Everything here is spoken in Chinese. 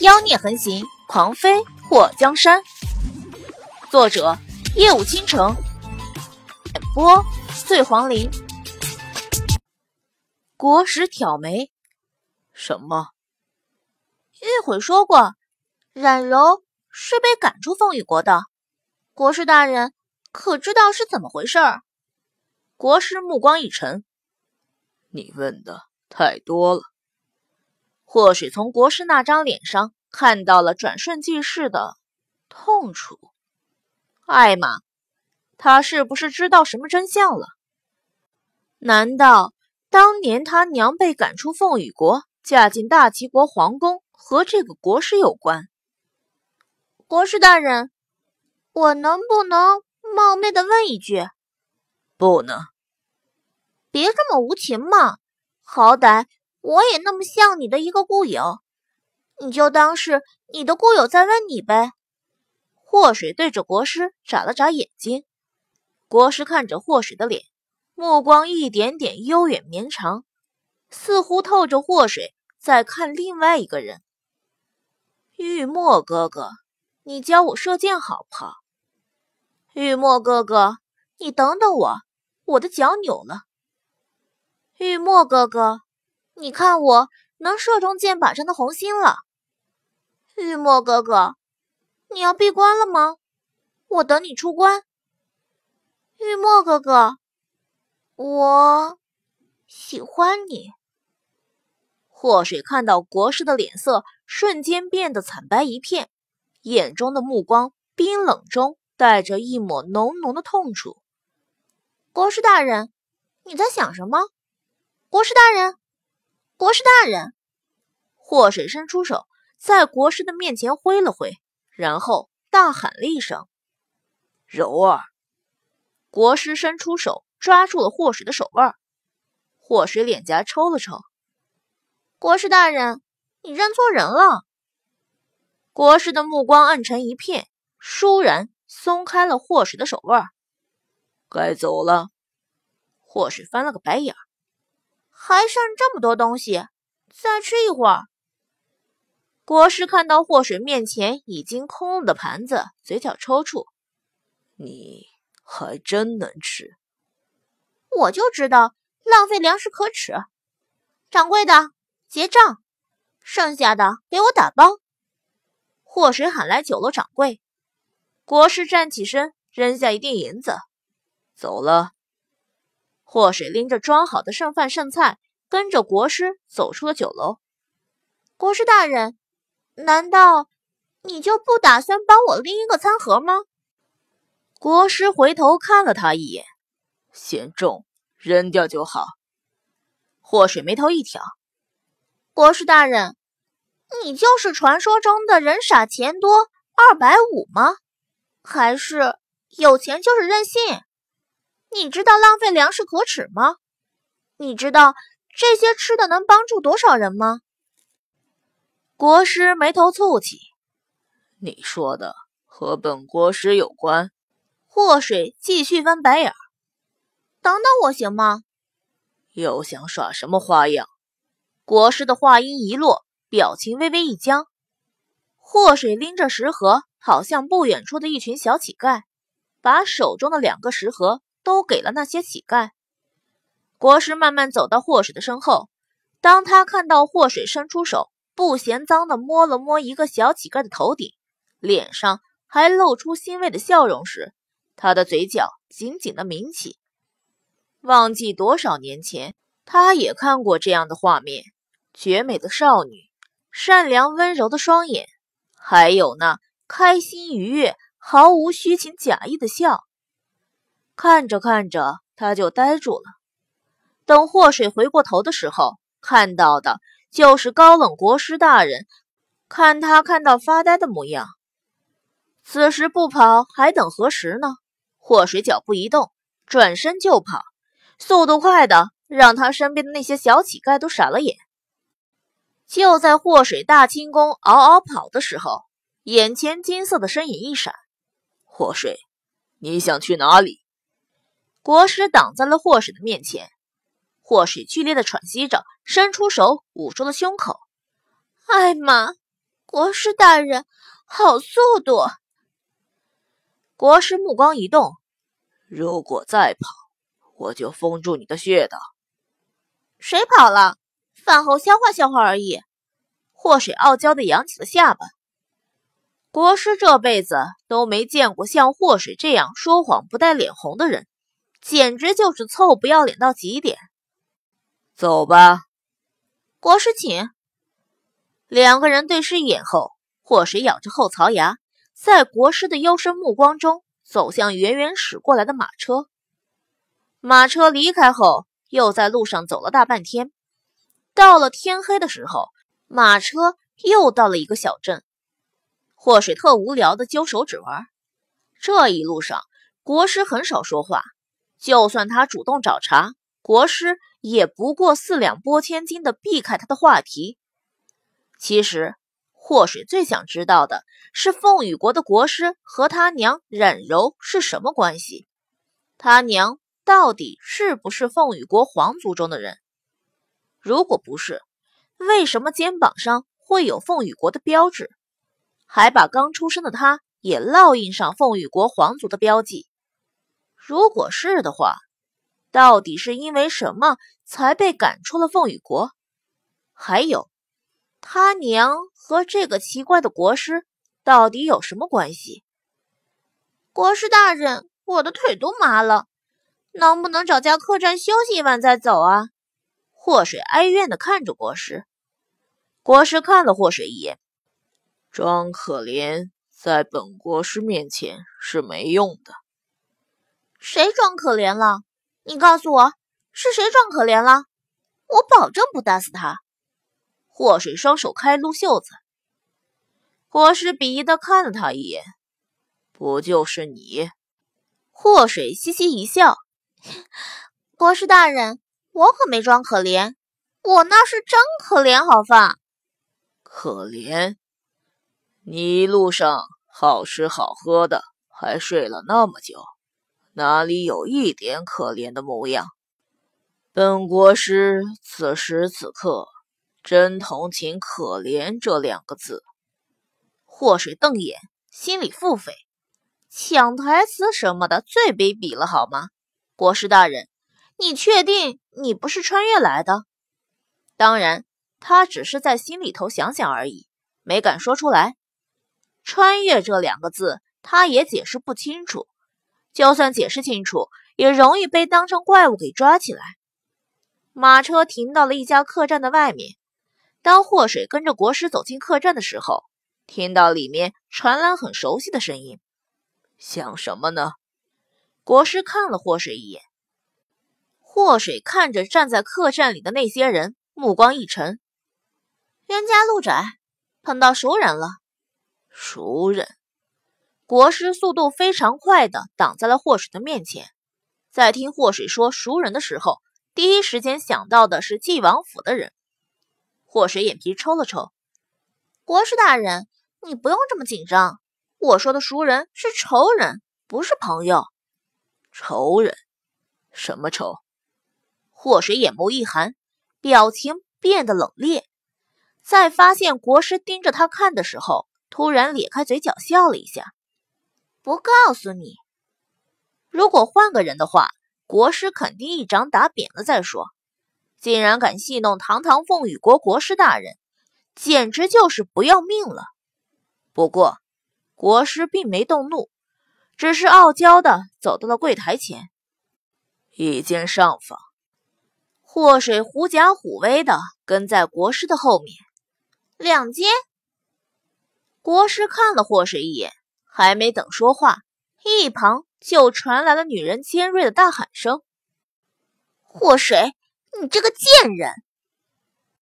妖孽横行，狂飞破江山。作者：夜舞倾城，演播：醉黄林。国师挑眉，什么？玉悔说过，冉柔是被赶出凤羽国的。国师大人，可知道是怎么回事？国师目光一沉，你问的太多了。或许从国师那张脸上看到了转瞬即逝的痛楚。艾玛，他是不是知道什么真相了？难道当年他娘被赶出凤羽国，嫁进大齐国皇宫，和这个国师有关？国师大人，我能不能冒昧的问一句？不能。别这么无情嘛，好歹。我也那么像你的一个故友，你就当是你的故友在问你呗。祸水对着国师眨了眨眼睛，国师看着祸水的脸，目光一点点悠远绵长，似乎透着祸水在看另外一个人。玉墨哥哥，你教我射箭好不好？玉墨哥哥，你等等我，我的脚扭了。玉墨哥哥。你看，我能射中箭靶上的红心了。玉墨哥哥，你要闭关了吗？我等你出关。玉墨哥哥，我喜欢你。祸水看到国师的脸色瞬间变得惨白一片，眼中的目光冰冷中带着一抹浓浓的痛楚。国师大人，你在想什么？国师大人。国师大人，祸水伸出手，在国师的面前挥了挥，然后大喊了一声：“柔儿！”国师伸出手抓住了祸水的手腕，祸水脸颊抽了抽：“国师大人，你认错人了。”国师的目光暗沉一片，倏然松开了祸水的手腕。该走了。祸水翻了个白眼儿。还剩这么多东西，再吃一会儿。国师看到祸水面前已经空了的盘子，嘴角抽搐。你还真能吃！我就知道浪费粮食可耻。掌柜的，结账，剩下的给我打包。祸水喊来酒楼掌柜。国师站起身，扔下一锭银子，走了。祸水拎着装好的剩饭剩菜，跟着国师走出了酒楼。国师大人，难道你就不打算帮我拎一个餐盒吗？国师回头看了他一眼，嫌重，扔掉就好。祸水眉头一挑，国师大人，你就是传说中的人傻钱多二百五吗？还是有钱就是任性？你知道浪费粮食可耻吗？你知道这些吃的能帮助多少人吗？国师眉头蹙起，你说的和本国师有关？祸水继续翻白眼。等等我行吗？又想耍什么花样？国师的话音一落，表情微微一僵。祸水拎着食盒，跑向不远处的一群小乞丐，把手中的两个食盒。都给了那些乞丐。国师慢慢走到祸水的身后，当他看到祸水伸出手，不嫌脏的摸了摸一个小乞丐的头顶，脸上还露出欣慰的笑容时，他的嘴角紧紧的抿起。忘记多少年前，他也看过这样的画面：绝美的少女，善良温柔的双眼，还有那开心愉悦、毫无虚情假意的笑。看着看着，他就呆住了。等祸水回过头的时候，看到的就是高冷国师大人，看他看到发呆的模样。此时不跑，还等何时呢？祸水脚步一动，转身就跑，速度快的让他身边的那些小乞丐都傻了眼。就在祸水大清宫嗷嗷跑的时候，眼前金色的身影一闪：“祸水，你想去哪里？”国师挡在了祸水的面前，祸水剧烈的喘息着，伸出手捂住了胸口。艾玛，国师大人，好速度！国师目光一动，如果再跑，我就封住你的穴道。谁跑了？饭后消化消化而已。祸水傲娇的扬起了下巴。国师这辈子都没见过像祸水这样说谎不带脸红的人，简直就是臭不要脸到极点。走吧，国师请。两个人对视一眼后，祸水咬着后槽牙。在国师的幽深目光中，走向远远驶过来的马车。马车离开后，又在路上走了大半天。到了天黑的时候，马车又到了一个小镇。祸水特无聊的揪手指玩。这一路上，国师很少说话，就算他主动找茬，国师也不过四两拨千斤的避开他的话题。其实。祸水最想知道的是凤羽国的国师和他娘冉柔是什么关系？他娘到底是不是凤羽国皇族中的人？如果不是，为什么肩膀上会有凤羽国的标志，还把刚出生的他也烙印上凤羽国皇族的标记？如果是的话，到底是因为什么才被赶出了凤羽国？还有？他娘和这个奇怪的国师到底有什么关系？国师大人，我的腿都麻了，能不能找家客栈休息一晚再走啊？祸水哀怨的看着国师。国师看了祸水一眼，装可怜在本国师面前是没用的。谁装可怜了？你告诉我是谁装可怜了？我保证不打死他。祸水双手开撸袖子，国师鄙夷的看了他一眼，不就是你？祸水嘻嘻一笑，国师大人，我可没装可怜，我那是真可怜，好吧？可怜？你一路上好吃好喝的，还睡了那么久，哪里有一点可怜的模样？本国师此时此刻。真同情“可怜”这两个字。祸水瞪眼，心里腹诽：抢台词什么的最卑鄙了，好吗？国师大人，你确定你不是穿越来的？当然，他只是在心里头想想而已，没敢说出来。穿越这两个字，他也解释不清楚。就算解释清楚，也容易被当成怪物给抓起来。马车停到了一家客栈的外面。当祸水跟着国师走进客栈的时候，听到里面传来很熟悉的声音。想什么呢？国师看了祸水一眼。祸水看着站在客栈里的那些人，目光一沉。冤家路窄，碰到熟人了。熟人？国师速度非常快的挡在了祸水的面前。在听祸水说熟人的时候，第一时间想到的是晋王府的人。祸水眼皮抽了抽，国师大人，你不用这么紧张。我说的熟人是仇人，不是朋友。仇人？什么仇？祸水眼眸一寒，表情变得冷冽。在发现国师盯着他看的时候，突然咧开嘴角笑了一下。不告诉你。如果换个人的话，国师肯定一掌打扁了再说。竟然敢戏弄堂堂凤羽国国师大人，简直就是不要命了。不过，国师并没动怒，只是傲娇的走到了柜台前。一间上房，祸水狐假虎威的跟在国师的后面。两间。国师看了祸水一眼，还没等说话，一旁就传来了女人尖锐的大喊声：“祸水！”你这个贱人！